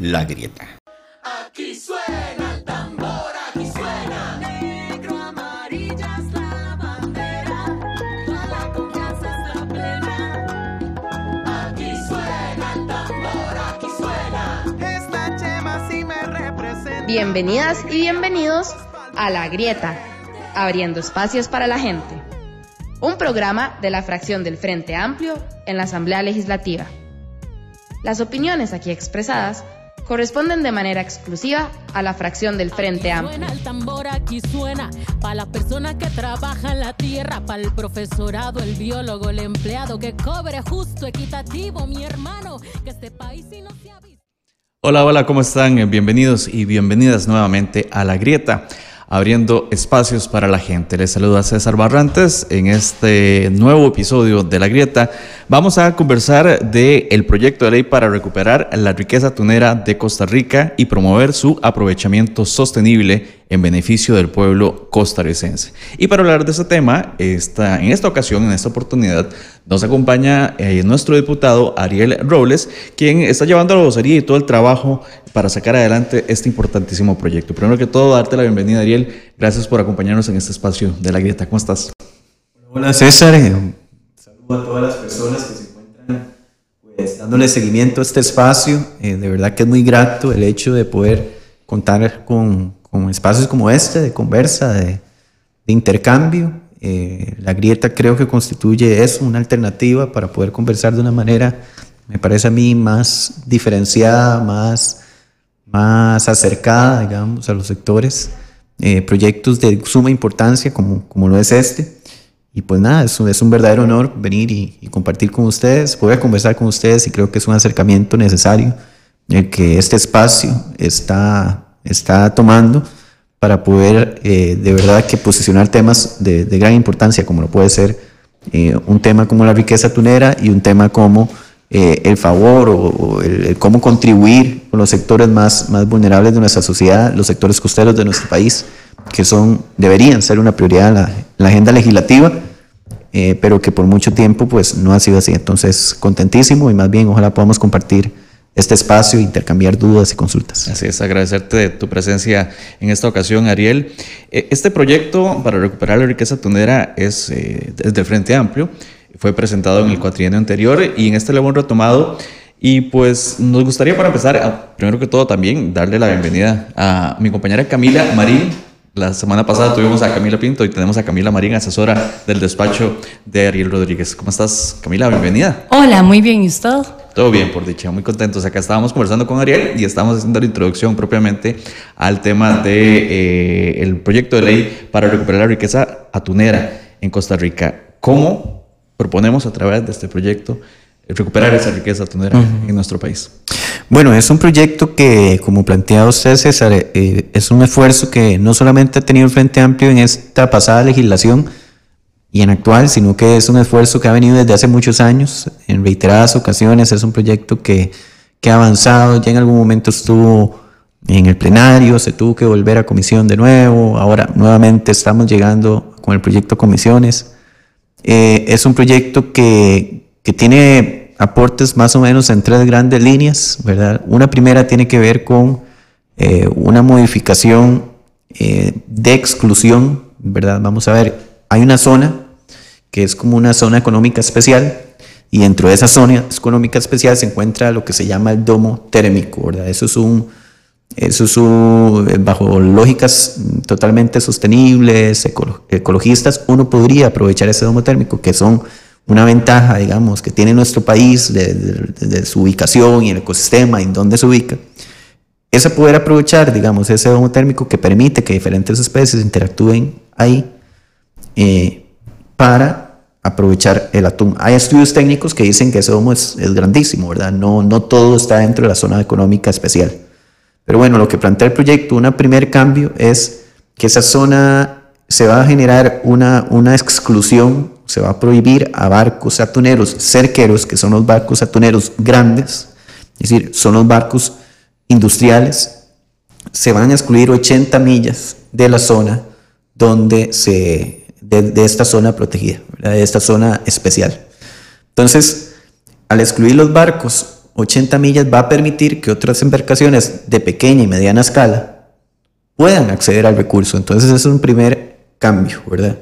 La Grieta. Aquí suena el tambor, aquí suena. Negro, amarilla es la bandera. La confianza está plena. Aquí suena el tambor, aquí suena. Esta chema sí me representa. Bienvenidas y bienvenidos a La Grieta, abriendo espacios para la gente. Un programa de la fracción del Frente Amplio en la Asamblea Legislativa. Las opiniones aquí expresadas corresponden de manera exclusiva a la fracción del Frente Amplio. Suena el tambor, aquí suena. Para las personas que trabajan la tierra, para el profesorado, el biólogo, el empleado, que cobre justo, equitativo, mi hermano, que este país si no se ha visto. Hola, hola, ¿cómo están? Bienvenidos y bienvenidas nuevamente a La Grieta, abriendo espacios para la gente. Les saluda César Barrantes en este nuevo episodio de La Grieta. Vamos a conversar del proyecto de ley para recuperar la riqueza tunera de Costa Rica y promover su aprovechamiento sostenible en beneficio del pueblo costarricense. Y para hablar de ese tema, esta, en esta ocasión, en esta oportunidad, nos acompaña eh, nuestro diputado Ariel Robles, quien está llevando la vocería y todo el trabajo para sacar adelante este importantísimo proyecto. Primero que todo, darte la bienvenida, Ariel. Gracias por acompañarnos en este espacio de la grieta. ¿Cómo estás? Hola César, eh, saludo a todas las personas que se encuentran pues, dándole seguimiento a este espacio. Eh, de verdad que es muy grato el hecho de poder contar con, con espacios como este, de conversa, de, de intercambio. Eh, la grieta creo que constituye eso, una alternativa para poder conversar de una manera, me parece a mí, más diferenciada, más, más acercada, digamos, a los sectores. Eh, proyectos de suma importancia como, como lo es este. Y pues nada, es un, es un verdadero honor venir y, y compartir con ustedes, poder conversar con ustedes y creo que es un acercamiento necesario el que este espacio está, está tomando para poder eh, de verdad que posicionar temas de, de, gran importancia, como lo puede ser eh, un tema como la riqueza tunera y un tema como eh, el favor o, o el, el, cómo contribuir con los sectores más, más vulnerables de nuestra sociedad, los sectores costeros de nuestro país, que son, deberían ser una prioridad en la, en la agenda legislativa, eh, pero que por mucho tiempo pues no ha sido así. Entonces, contentísimo y más bien ojalá podamos compartir este espacio intercambiar dudas y consultas. Así es, agradecerte tu presencia en esta ocasión, Ariel. Eh, Este proyecto para recuperar la riqueza tunera es eh, desde el Frente Amplio, fue presentado en el cuatrienio anterior y en este lo hemos retomado. Y pues nos gustaría para empezar, primero que todo también darle la bienvenida a mi compañera Camila Marín. La semana pasada tuvimos a Camila Pinto y tenemos a Camila Marín, asesora del despacho de Ariel Rodríguez. ¿Cómo estás, Camila? Bienvenida. Hola, muy bien, ¿y usted? Todo bien, por dicha, muy contentos. Acá estábamos conversando con Ariel y estamos haciendo la introducción propiamente al tema de eh, el proyecto de ley para recuperar la riqueza atunera en Costa Rica. ¿Cómo proponemos a través de este proyecto recuperar esa riqueza atunera en nuestro país? Bueno, es un proyecto que, como plantea usted, César, eh, es un esfuerzo que no solamente ha tenido el Frente Amplio en esta pasada legislación y en actual, sino que es un esfuerzo que ha venido desde hace muchos años, en reiteradas ocasiones. Es un proyecto que, que ha avanzado, ya en algún momento estuvo en el plenario, se tuvo que volver a comisión de nuevo, ahora nuevamente estamos llegando con el proyecto comisiones. Eh, es un proyecto que, que tiene aportes más o menos en tres grandes líneas, ¿verdad? Una primera tiene que ver con eh, una modificación eh, de exclusión, ¿verdad? Vamos a ver, hay una zona que es como una zona económica especial y dentro de esa zona económica especial se encuentra lo que se llama el domo térmico, ¿verdad? Eso es un, eso es un, eh, bajo lógicas totalmente sostenibles, ecolo- ecologistas, uno podría aprovechar ese domo térmico, que son una ventaja, digamos, que tiene nuestro país de, su ubicación y el ecosistema en donde se ubica. Ese poder aprovechar, digamos, ese domo térmico que permite que diferentes especies interactúen ahí eh, para aprovechar el atún. Hay estudios técnicos que dicen que ese domo es, es grandísimo, ¿verdad? No, no todo está dentro de la zona económica especial. Pero bueno, lo que plantea el proyecto, un primer cambio es que esa zona se va a generar una, una exclusión, se va a prohibir a barcos atuneros cerqueros, que son los barcos atuneros grandes, es decir, son los barcos industriales, se van a excluir 80 millas de la zona donde se, de, esta zona protegida, de esta zona especial. Entonces, al excluir los barcos 80 millas va a permitir que otras embarcaciones de pequeña y mediana escala puedan acceder al recurso. Entonces, es un primer cambio, ¿verdad?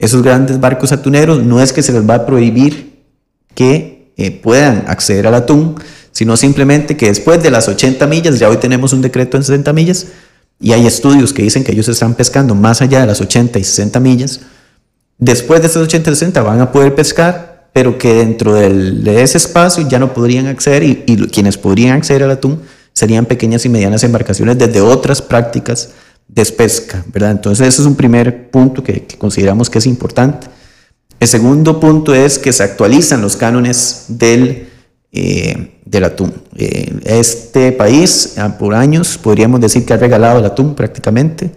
Esos grandes barcos atuneros no es que se les va a prohibir que eh, puedan acceder al atún, sino simplemente que después de las 80 millas, ya hoy tenemos un decreto en 60 millas, y hay estudios que dicen que ellos están pescando más allá de las 80 y 60 millas, después de esas 80 y 60 van a poder pescar, pero que dentro de ese espacio ya no podrían acceder y quienes podrían acceder al atún serían pequeñas y medianas embarcaciones desde otras prácticas de pesca, ¿verdad? Entonces ese es un primer punto que, que consideramos que es importante. El segundo punto es que se actualizan los cánones del, eh, del atún. Eh, este país, ah, por años, podríamos decir que ha regalado el atún prácticamente.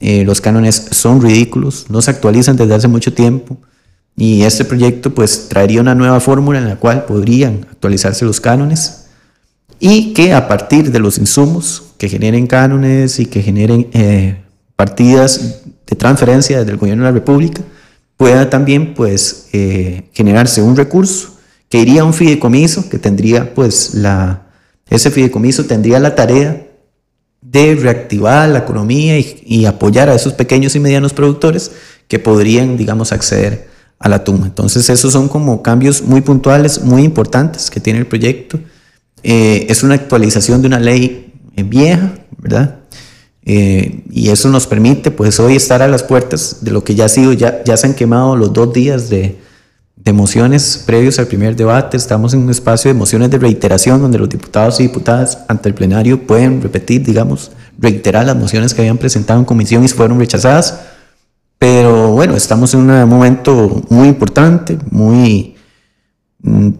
Eh, los cánones son ridículos, no se actualizan desde hace mucho tiempo. Y este proyecto pues traería una nueva fórmula en la cual podrían actualizarse los cánones y que a partir de los insumos que generen cánones y que generen eh, partidas de transferencia desde el gobierno de la República, pueda también pues eh, generarse un recurso que iría a un fideicomiso que tendría pues la, ese fideicomiso tendría la tarea de reactivar la economía y, y apoyar a esos pequeños y medianos productores que podrían, digamos, acceder a la tumba. Entonces, esos son como cambios muy puntuales, muy importantes que tiene el proyecto. Eh, es una actualización de una ley eh, vieja, ¿verdad? Eh, y eso nos permite, pues, hoy estar a las puertas de lo que ya ha sido, ya, ya se han quemado los dos días de, de mociones previos al primer debate. Estamos en un espacio de mociones de reiteración donde los diputados y diputadas ante el plenario pueden repetir, digamos, reiterar las mociones que habían presentado en comisión y fueron rechazadas. Pero bueno, estamos en un momento muy importante, muy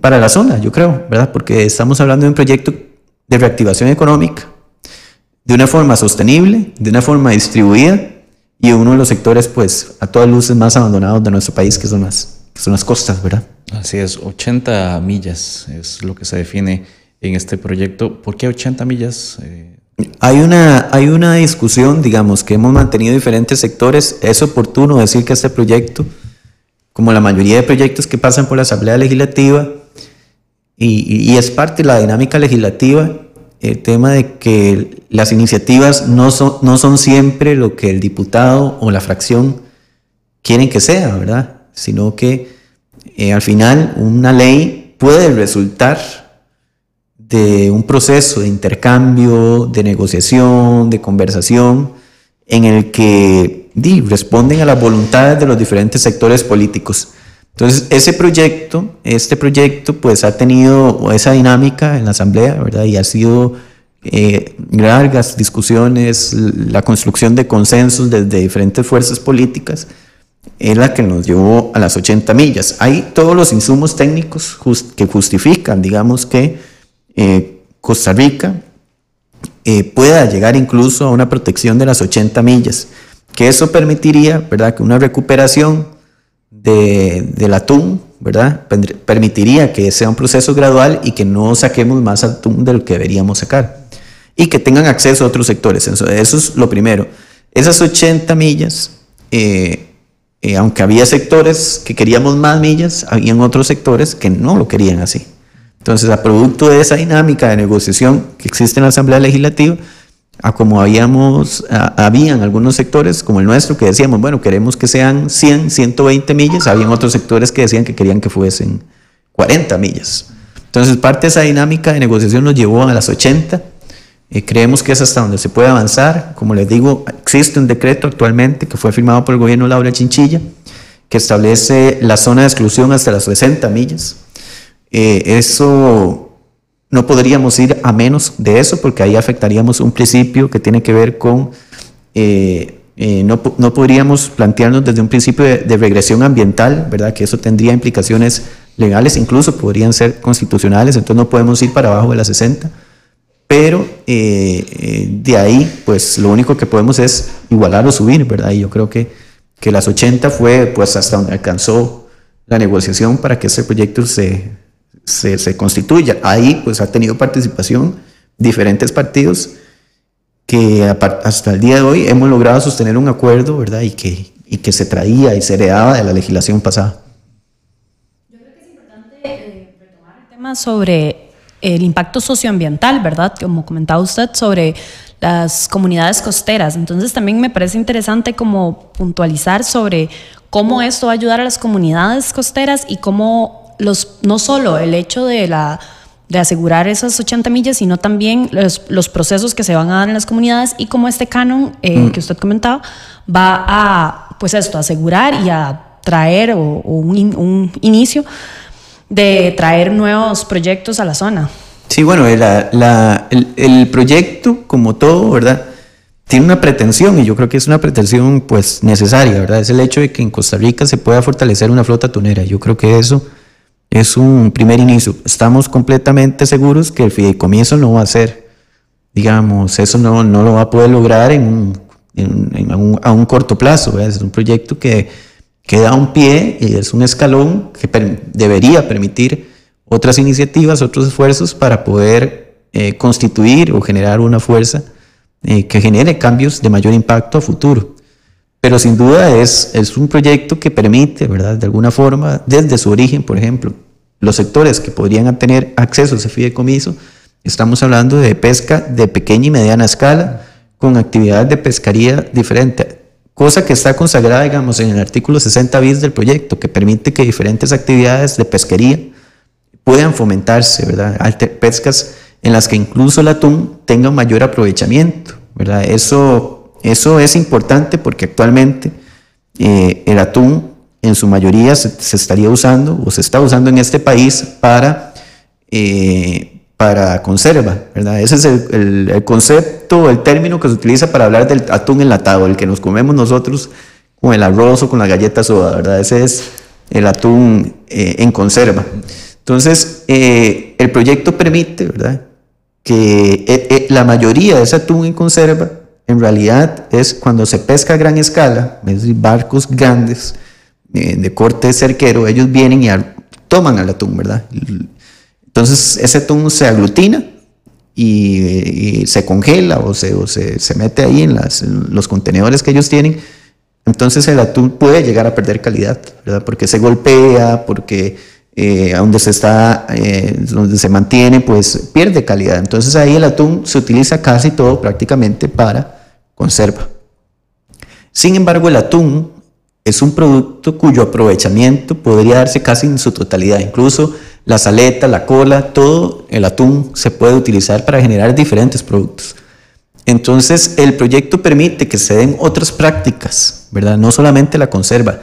para la zona, yo creo, ¿verdad? Porque estamos hablando de un proyecto de reactivación económica de una forma sostenible, de una forma distribuida y uno de los sectores, pues, a todas luces más abandonados de nuestro país, que son las, que son las costas, ¿verdad? Así es, 80 millas es lo que se define en este proyecto. ¿Por qué 80 millas? Eh, Hay una, hay una discusión, digamos, que hemos mantenido diferentes sectores. Es oportuno decir que este proyecto, como la mayoría de proyectos que pasan por la Asamblea Legislativa, y, es parte de la dinámica legislativa, el tema de que las iniciativas no son, no son siempre lo que el diputado o la fracción quieren que sea, ¿verdad? Sino que eh, al final una ley puede resultar de un proceso de intercambio, de negociación, de conversación, en el que responden a las voluntades de los diferentes sectores políticos. Entonces, ese proyecto, este proyecto, pues ha tenido esa dinámica en la Asamblea, ¿verdad? Y ha sido eh, largas discusiones, la construcción de consensos desde diferentes fuerzas políticas, es la que nos llevó a las 80 millas. Hay todos los insumos técnicos que justifican, digamos, que eh, Costa Rica eh, pueda llegar incluso a una protección de las 80 millas, que eso permitiría, ¿verdad?, que una recuperación de, del atún, ¿verdad?, permitiría que sea un proceso gradual y que no saquemos más atún del que deberíamos sacar y que tengan acceso a otros sectores. Eso, eso es lo primero. Esas 80 millas, eh, eh, aunque había sectores que queríamos más millas, habían otros sectores que no lo querían así. Entonces, a producto de esa dinámica de negociación que existe en la Asamblea Legislativa, a como habíamos, a- habían algunos sectores como el nuestro que decíamos, bueno, queremos que sean 100, 120 millas, habían otros sectores que decían que querían que fuesen 40 millas. Entonces, parte de esa dinámica de negociación nos llevó a las 80. Eh, creemos que es hasta donde se puede avanzar. Como les digo, existe un decreto actualmente que fue firmado por el gobierno Laura Chinchilla que establece la zona de exclusión hasta las 60 millas. Eh, eso no podríamos ir a menos de eso porque ahí afectaríamos un principio que tiene que ver con, eh, eh, no, no podríamos plantearnos desde un principio de, regresión ambiental, ¿verdad? Que eso tendría implicaciones legales, incluso podrían ser constitucionales, entonces no podemos ir para abajo de las 60. Pero eh, de ahí, pues lo único que podemos es igualar o subir, ¿verdad? Y yo creo que, que las 80 fue pues hasta donde alcanzó la negociación para que ese proyecto se, se, se constituya. Ahí pues ha tenido participación diferentes partidos que hasta el día de hoy hemos logrado sostener un acuerdo, ¿verdad? Y que, y que se traía y se heredaba de la legislación pasada. tema sobre el impacto socioambiental, ¿verdad? Como comentaba usted sobre las comunidades costeras. Entonces también me parece interesante como puntualizar sobre cómo esto va a ayudar a las comunidades costeras y cómo los, no solo el hecho de la de asegurar esas 80 millas, sino también los, los procesos que se van a dar en las comunidades y cómo este canon eh, que usted comentaba va a, pues esto, asegurar y a traer o, o un, in- un inicio de traer nuevos proyectos a la zona. Sí, bueno, la- la- el, el proyecto, como todo, ¿verdad? Tiene una pretensión y yo creo que es una pretensión pues necesaria, ¿verdad? Es el hecho de que en Costa Rica se pueda fortalecer una flota tunera. Yo creo que eso es un primer inicio. Estamos completamente seguros que el fideicomiso no va a ser, digamos, eso no, no lo va a poder lograr en a un corto plazo. Es un proyecto que, que da un pie y es un escalón que debería permitir otras iniciativas, otros esfuerzos para poder eh, constituir o generar una fuerza eh, que genere cambios de mayor impacto a futuro. Pero sin duda es, es un proyecto que permite, ¿verdad? De alguna forma, desde su origen, por ejemplo, los sectores que podrían tener acceso a ese fideicomiso, estamos hablando de pesca de pequeña y mediana escala, con actividades de pescaría diferente, cosa que está consagrada, digamos, en el artículo 60 bis del proyecto, que permite que diferentes actividades de pesquería puedan fomentarse, ¿verdad? Pescas en las que incluso el atún tenga mayor aprovechamiento, ¿verdad? Eso, eso es importante porque actualmente eh, el atún en su mayoría se, estaría usando o se está usando en este país para, eh, para conserva, ¿verdad? Ese es el, el- concepto, el término que se utiliza para hablar del atún enlatado, el que nos comemos nosotros con el arroz o con la galleta soda, ¿verdad? Ese es el atún eh, en conserva. Entonces, el proyecto permite, ¿verdad? Que la mayoría de ese atún en conserva, en realidad, es cuando se pesca a gran escala, es decir, barcos grandes eh, de corte cerquero, ellos vienen y toman al atún, ¿verdad? Entonces, ese atún se aglutina y, y se congela o se, o se, se mete ahí en, las- en los contenedores que ellos tienen. Entonces el atún puede llegar a perder calidad, ¿verdad? Porque se golpea, porque eh, donde se está, eh, donde se mantiene, pues pierde calidad. Entonces ahí el atún se utiliza casi todo prácticamente para conserva. Sin embargo, el atún es un producto cuyo aprovechamiento podría darse casi en su totalidad. Incluso las aletas, la cola, todo el atún se puede utilizar para generar diferentes productos. Entonces, el proyecto permite que se den otras prácticas, ¿verdad? No solamente la conserva.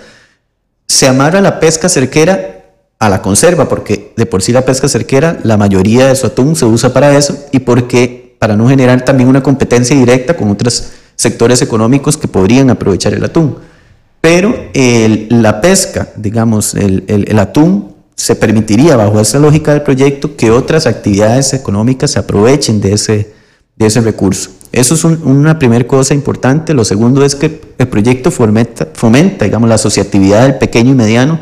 Se amarra la pesca cerquera a la conserva, porque de por sí la pesca cerquera, la mayoría de su atún se usa para eso y porque para no generar también una competencia directa con otros sectores económicos que podrían aprovechar el atún. Pero el- la pesca, digamos, el, el- el atún, se permitiría, bajo esa lógica del proyecto, que otras actividades económicas se aprovechen de ese, de ese recurso. Eso es un- una primera cosa importante. Lo segundo es que el proyecto fomenta, fomenta digamos, la asociatividad del pequeño y mediano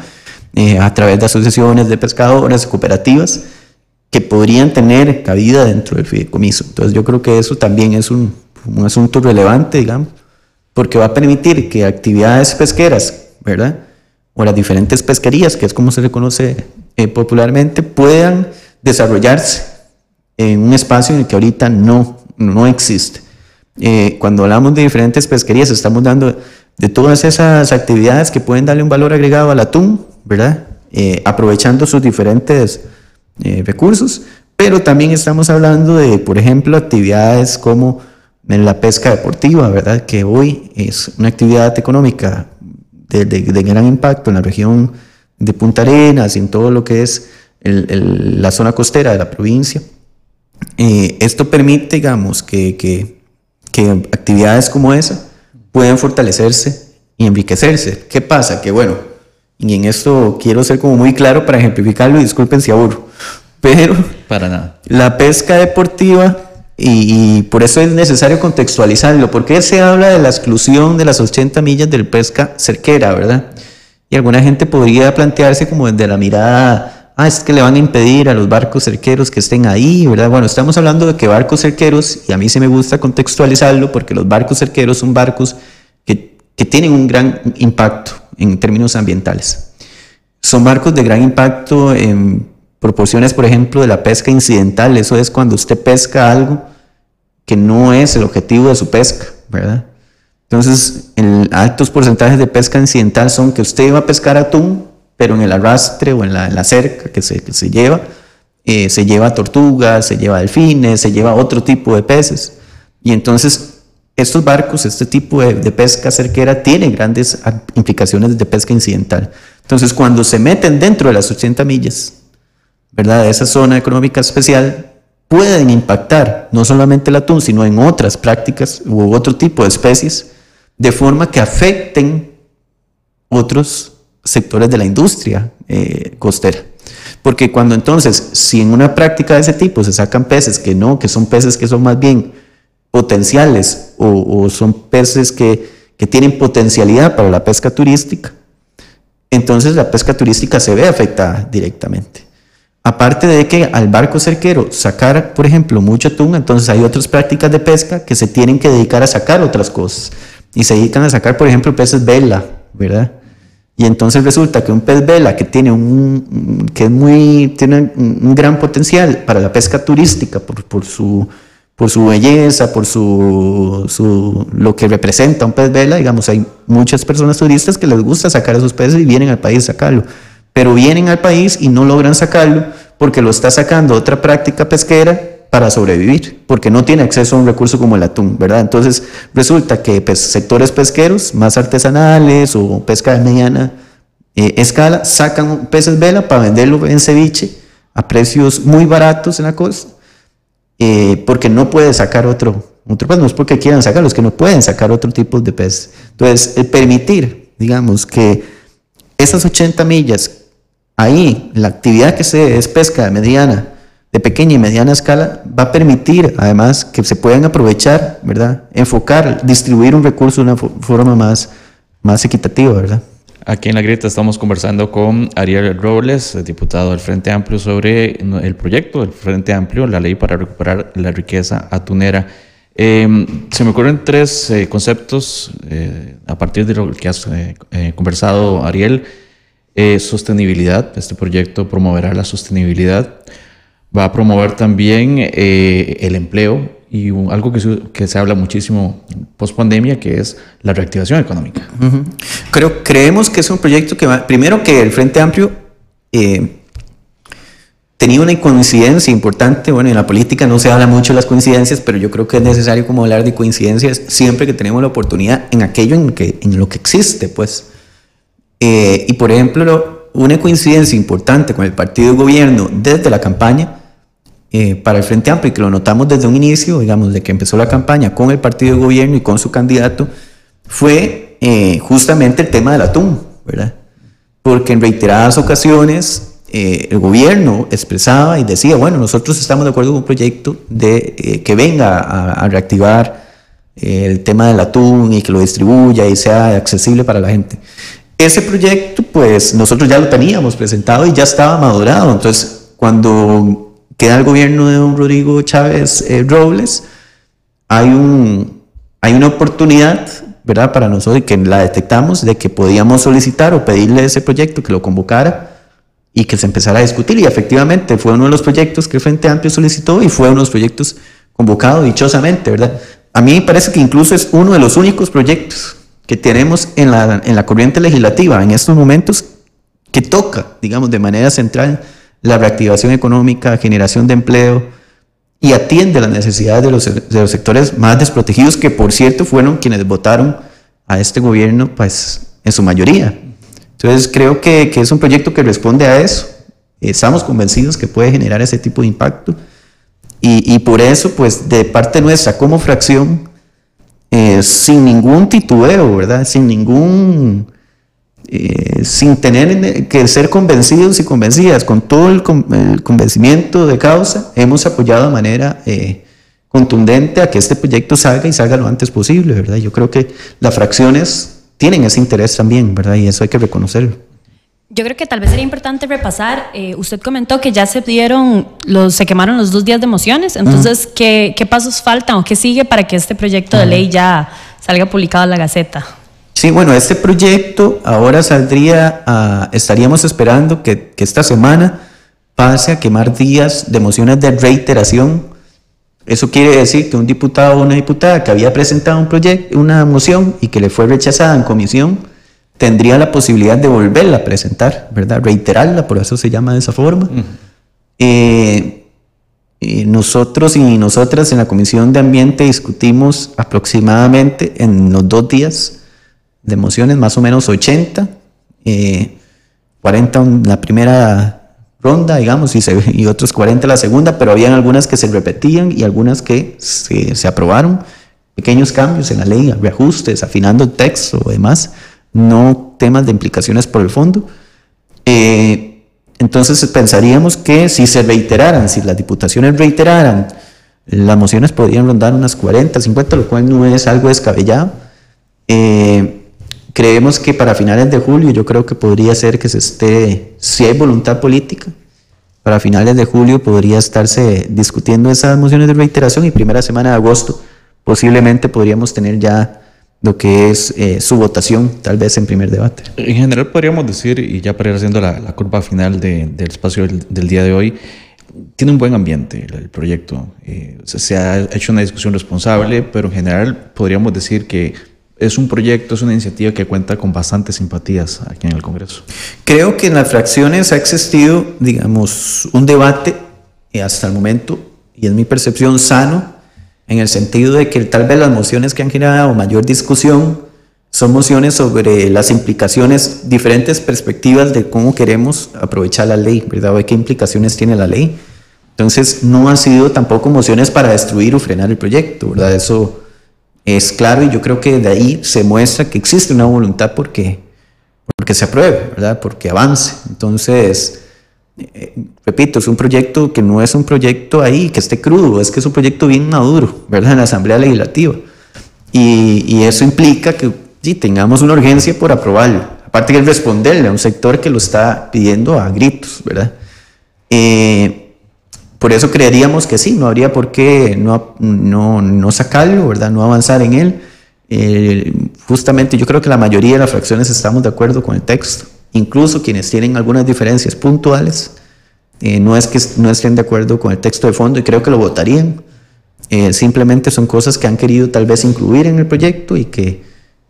eh, a través de asociaciones de pescadores, cooperativas, que podrían tener cabida dentro del fideicomiso. Entonces yo creo que eso también es un, un asunto relevante, digamos, porque va a permitir que actividades pesqueras, ¿verdad? O las diferentes pesquerías, que es como se le conoce eh, popularmente, puedan desarrollarse en un espacio en el que ahorita no, no existe. Eh, cuando hablamos de diferentes pesquerías, estamos dando de todas esas actividades que pueden darle un valor agregado al atún, ¿verdad? Eh, aprovechando sus diferentes eh, recursos, pero también estamos hablando de, por ejemplo, actividades como en la pesca deportiva, ¿verdad? Que hoy es una actividad económica de, de- de gran impacto en la región de Punta Arenas y en todo lo que es el- el- la zona costera de la provincia. Eh, esto permite, digamos, que, que- que actividades como esa puedan fortalecerse y enriquecerse. ¿Qué pasa? Que bueno, y en esto quiero ser como muy claro para ejemplificarlo y disculpen si aburro, pero Para nada. la pesca deportiva y, por eso es necesario contextualizarlo. ¿Por qué se habla de la exclusión de las 80 millas del pesca cerquera, verdad? Y alguna gente podría plantearse como desde la mirada, ah, es que le van a impedir a los barcos cerqueros que estén ahí, ¿verdad? Bueno, estamos hablando de que barcos cerqueros, y a mí sí me gusta contextualizarlo porque los barcos cerqueros son barcos que, que tienen un gran impacto en términos ambientales son barcos de gran impacto en, proporciones, por ejemplo, de la pesca incidental. Eso es cuando usted pesca algo que no es el objetivo de su pesca, ¿verdad? Entonces, en altos porcentajes de pesca incidental son que usted iba a pescar atún, pero en el arrastre o en la, en cerca que se, que se lleva, eh, se lleva tortugas, se lleva delfines, se lleva otro tipo de peces. Y entonces, estos barcos, este tipo de, pesca cerquera, tiene grandes implicaciones de pesca incidental. Entonces, cuando se meten dentro de las 80 millas, ¿verdad? De esa zona económica especial, pueden impactar no solamente el atún, sino en otras prácticas u otro tipo de especies, de forma que afecten otros sectores de la industria eh, costera. Porque cuando entonces, si en una práctica de ese tipo se sacan peces que no, que son peces que son más bien potenciales o, o son peces que, que tienen potencialidad para la pesca turística, entonces la pesca turística se ve afectada directamente. Aparte de que al barco cerquero sacar, por ejemplo, mucho atún, entonces hay otras prácticas de pesca que se tienen que dedicar a sacar otras cosas. Y se dedican a sacar, por ejemplo, peces vela, ¿verdad? Y entonces resulta que un pez vela que tiene un, que es muy, tiene un, gran potencial para la pesca turística por, por su, por su belleza, por su, su, lo que representa un pez vela, digamos, hay muchas personas turistas que les gusta sacar esos peces y vienen al país a sacarlo pero vienen al país y no logran sacarlo porque lo está sacando otra práctica pesquera para sobrevivir, porque no tiene acceso a un recurso como el atún, ¿verdad? Entonces resulta que pues, sectores pesqueros más artesanales o pesca de mediana eh, escala sacan peces vela para venderlo en ceviche a precios muy baratos en la costa, eh, porque no puede sacar otro, otro pez, no es porque quieran sacarlos, que no pueden sacar otro tipo de pez. Entonces, el permitir, digamos, que esas 80 millas ahí la actividad que se es pesca de mediana, de pequeña y mediana escala, va a permitir además que se puedan aprovechar, ¿verdad? Enfocar, distribuir un recurso de una fo- forma más, más equitativa, ¿verdad? Aquí en la grieta estamos conversando con Ariel Robles, diputado del Frente Amplio, sobre el proyecto del Frente Amplio, la ley para recuperar la riqueza atunera. Eh, se me ocurren tres eh, conceptos eh, a partir de lo que has eh, conversado, Ariel. Eh, sostenibilidad, este proyecto promoverá la sostenibilidad, va a promover también eh, el empleo y algo que se, que se habla muchísimo post pandemia, que es la reactivación económica. Creo, creemos que es un proyecto que va, primero que el Frente Amplio eh, tenía una coincidencia importante, bueno, en la política no se habla mucho de las coincidencias, pero yo creo que es necesario como hablar de coincidencias siempre que tenemos la oportunidad en aquello en, que, en lo que existe, pues. Eh, y por ejemplo, lo- una coincidencia importante con el partido de gobierno desde la campaña eh, para el Frente Amplio y que lo notamos desde un inicio, digamos, de que empezó la campaña con el partido de gobierno y con su candidato, fue eh, justamente el tema del atún, ¿verdad? Porque en reiteradas ocasiones eh, el gobierno expresaba y decía, bueno, nosotros estamos de acuerdo con un proyecto de, que venga a, reactivar el tema del atún y que lo distribuya y sea accesible para la gente. Ese proyecto, pues nosotros ya lo teníamos presentado y ya estaba madurado. Entonces, cuando queda el gobierno de don Rodrigo Chávez eh, Robles, hay, un, hay una oportunidad, ¿verdad? Para nosotros, que la detectamos, de que podíamos solicitar o pedirle ese proyecto que lo convocara y que se empezara a discutir. Y efectivamente fue uno de los proyectos que Frente Amplio solicitó y fue uno de los proyectos convocados dichosamente, ¿verdad? A mí me parece que incluso es uno de los únicos proyectos que tenemos en la, en la corriente legislativa en estos momentos que toca, digamos, de manera central la reactivación económica, generación de empleo y atiende las necesidades de los, de los sectores más desprotegidos, que por cierto fueron quienes votaron a este gobierno, pues en su mayoría. Entonces creo que, que es un proyecto que responde a eso. Estamos convencidos que puede generar ese tipo de impacto. Y, y por eso, pues de parte nuestra como fracción, eh, sin ningún titubeo, ¿verdad? Sin ningún, eh, sin tener que ser convencidos y convencidas, con todo el, con- el convencimiento de causa, hemos apoyado de manera eh, contundente a que este proyecto salga y salga lo antes posible, ¿verdad? Yo creo que las fracciones tienen ese interés también, ¿verdad? Y eso hay que reconocerlo. Yo creo que tal vez sería importante repasar. eh, usted comentó que ya se dieron, los, se quemaron los dos días de mociones. Entonces, ¿qué, ¿qué pasos faltan o qué sigue para que este proyecto de ley ya salga publicado en la Gaceta? Sí, bueno, este proyecto ahora saldría, a- estaríamos esperando que, que esta semana pase a quemar días de mociones de reiteración. Eso quiere decir que un diputado o una diputada que había presentado un proyecto, una moción y que le fue rechazada en comisión, tendría la posibilidad de volverla a presentar, ¿verdad? Reiterarla, por eso se llama de esa forma. Eh, eh, nosotros y nosotras en la Comisión de Ambiente discutimos aproximadamente en los dos días de mociones, más o menos 80, eh, 40 en la primera ronda, digamos, y, se- y otros 40 la segunda, pero habían algunas que se repetían y algunas que se, se aprobaron. Pequeños cambios en la ley, reajustes, afinando el texto o demás, no temas de implicaciones por el fondo. Eh, entonces pensaríamos que si se reiteraran, si las diputaciones reiteraran, las mociones podrían rondar unas 40, 50, lo cual no es algo descabellado. Eh, creemos que para finales de julio yo creo que podría ser que se esté, si hay voluntad política, para finales de julio podría estarse discutiendo esas mociones de reiteración y primera semana de agosto posiblemente podríamos tener ya lo que es eh, su votación, tal vez en primer debate. En general podríamos decir, y ya para ir haciendo la, la curva final de- del espacio del, del día de hoy, tiene un buen ambiente el, el proyecto. Eh, se, se ha hecho una discusión responsable, pero en general podríamos decir que es un proyecto, es una iniciativa que cuenta con bastantes simpatías aquí en el Congreso. Creo que en las fracciones ha existido, digamos, un debate eh, hasta el momento, y es mi percepción sano, en el sentido de que tal vez las mociones que han generado mayor discusión son mociones sobre las implicaciones, diferentes perspectivas de cómo queremos aprovechar la ley, ¿verdad? O de qué implicaciones tiene la ley. Entonces, no han sido tampoco mociones para destruir o frenar el proyecto, ¿verdad? Eso es claro y yo creo que de ahí se muestra que existe una voluntad porque porque se apruebe, ¿verdad? Porque avance. Entonces, eh, repito, es un proyecto que no es un proyecto ahí que esté crudo, es que es un proyecto bien maduro, ¿verdad? En la Asamblea Legislativa. Y, eso implica que sí, tengamos una urgencia por aprobarlo. Aparte que responderle a un sector que lo está pidiendo a gritos, ¿verdad? Eh, por eso creeríamos que sí, no habría por qué no, no, no sacarlo, ¿verdad? No avanzar en él. Eh, justamente yo creo que la mayoría de las fracciones estamos de acuerdo con el texto, incluso quienes tienen algunas diferencias puntuales, eh, no es que no estén de acuerdo con el texto de fondo y creo que lo votarían. Eh, simplemente son cosas que han querido tal vez incluir en el proyecto y que,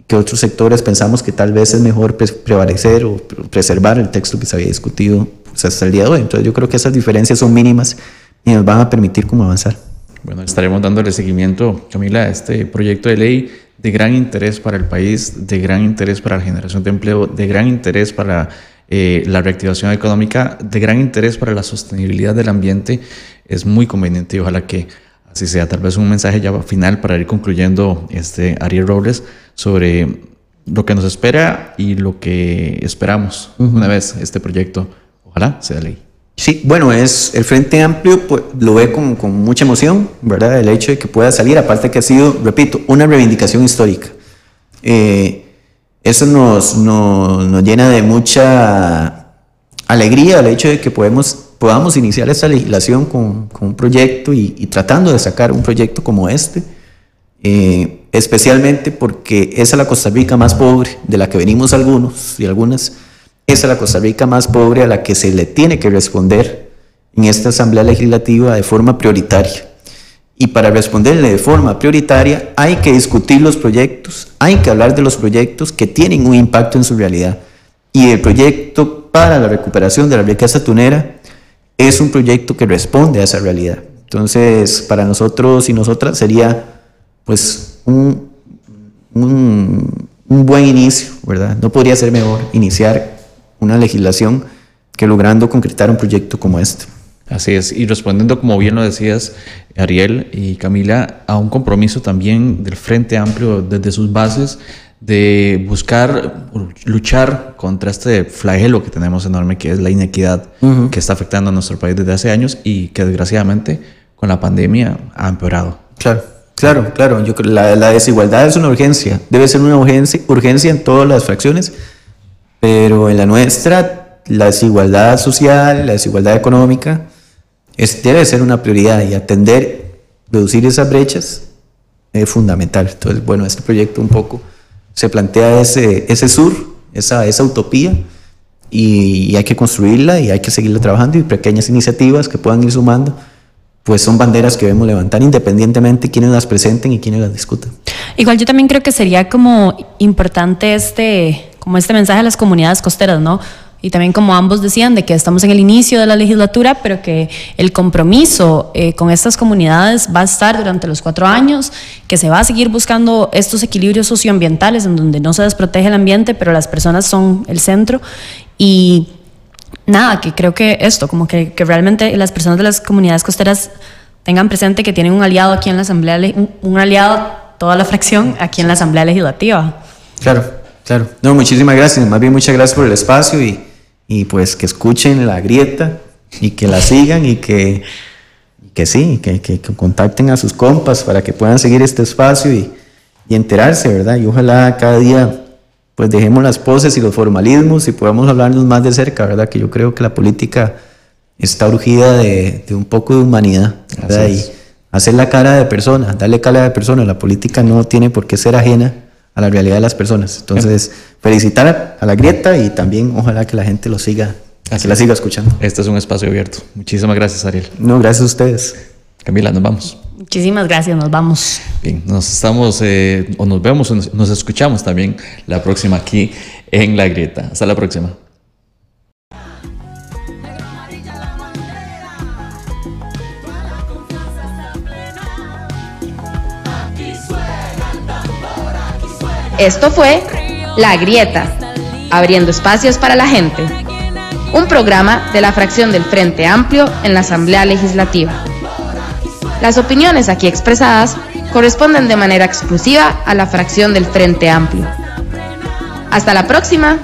que otros sectores pensamos que tal vez es mejor pre- prevalecer o pre- preservar el texto que se había discutido pues, hasta el día de hoy. Entonces yo creo que esas diferencias son mínimas y nos van a permitir como avanzar. Bueno, estaremos dándole seguimiento, Camila, a este proyecto de ley de gran interés para el país, de gran interés para la generación de empleo, de gran interés para eh, la reactivación económica, de gran interés para la sostenibilidad del ambiente. Es muy conveniente y ojalá que así sea. Tal vez un mensaje ya final para ir concluyendo, este, Ariel Robles, sobre lo que nos espera y lo que esperamos una vez este proyecto, ojalá sea ley. Sí, bueno, es el Frente Amplio pues, lo ve con, con mucha emoción, ¿verdad? El hecho de que pueda salir, aparte que ha sido, repito, una reivindicación histórica. Eh, eso nos, nos, nos llena de mucha alegría el hecho de que podemos, podamos iniciar esta legislación con, con un proyecto y, y tratando de sacar un proyecto como este, eh, especialmente porque es la Costa Rica más pobre de la que venimos algunos y algunas. Esa es la Costa Rica más pobre a la que se le tiene que responder en esta Asamblea Legislativa de forma prioritaria. Y para responderle de forma prioritaria hay que discutir los proyectos, hay que hablar de los proyectos que tienen un impacto en su realidad. Y el proyecto para la recuperación de la riqueza tunera es un proyecto que responde a esa realidad. Entonces, para nosotros y nosotras sería pues un, un, un buen inicio, ¿verdad? No podría ser mejor iniciar una legislación que logrando concretar un proyecto como este. Así es, y respondiendo, como bien lo decías, Ariel y Camila, a un compromiso también del Frente Amplio desde sus bases de buscar luchar contra este flagelo que tenemos enorme, que es la inequidad que está afectando a nuestro país desde hace años y que desgraciadamente con la pandemia ha empeorado. Claro, claro, claro. Yo creo la, la desigualdad es una urgencia. Debe ser una urgencia, urgencia en todas las fracciones, pero en la nuestra, la desigualdad social, la desigualdad económica, es, debe ser una prioridad y atender, reducir esas brechas es fundamental. Entonces, bueno, este proyecto un poco se plantea ese, ese sur, esa, esa utopía, y, y hay que construirla y hay que seguirla trabajando y pequeñas iniciativas que puedan ir sumando, pues son banderas que debemos levantar independientemente quiénes las presenten y quiénes las discutan. Igual yo también creo que sería como importante este, como este mensaje a las comunidades costeras, ¿no? Y también como ambos decían, de que estamos en el inicio de la legislatura, pero que el compromiso eh, con estas comunidades va a estar durante los cuatro años, que se va a seguir buscando estos equilibrios socioambientales en donde no se desprotege el ambiente, pero las personas son el centro. Y nada, que creo que esto, como que, que realmente las personas de las comunidades costeras tengan presente que tienen un aliado aquí en la Asamblea, le- un, un aliado, toda la fracción aquí en la Asamblea Legislativa. Claro, claro. No, muchísimas gracias. Más bien muchas gracias por el espacio y, y pues que escuchen la grieta y que la sigan y que, que sí, que, que- que contacten a sus compas para que puedan seguir este espacio y, y enterarse, ¿verdad? Y ojalá cada día pues dejemos las poses y los formalismos y podamos hablarnos más de cerca, ¿verdad? Que yo creo que la política está urgida de, de un poco de humanidad, ¿verdad? Y hacer la cara de persona, darle cara de persona. La política no tiene por qué ser ajena a la realidad de las personas. Entonces, felicitar a la grieta y también ojalá que la gente lo siga, Así que la siga escuchando. Este es un espacio abierto. Muchísimas gracias, Ariel. No, gracias a ustedes. Camila, nos vamos. Muchísimas gracias, nos vamos. Bien, nos estamos, eh, o nos vemos, o nos, nos escuchamos también la próxima aquí en La Grieta. Hasta la próxima. Esto fue La Grieta, abriendo espacios para la gente. Un programa de la fracción del Frente Amplio en la Asamblea Legislativa. Las opiniones aquí expresadas corresponden de manera exclusiva a la fracción del Frente Amplio. Hasta la próxima.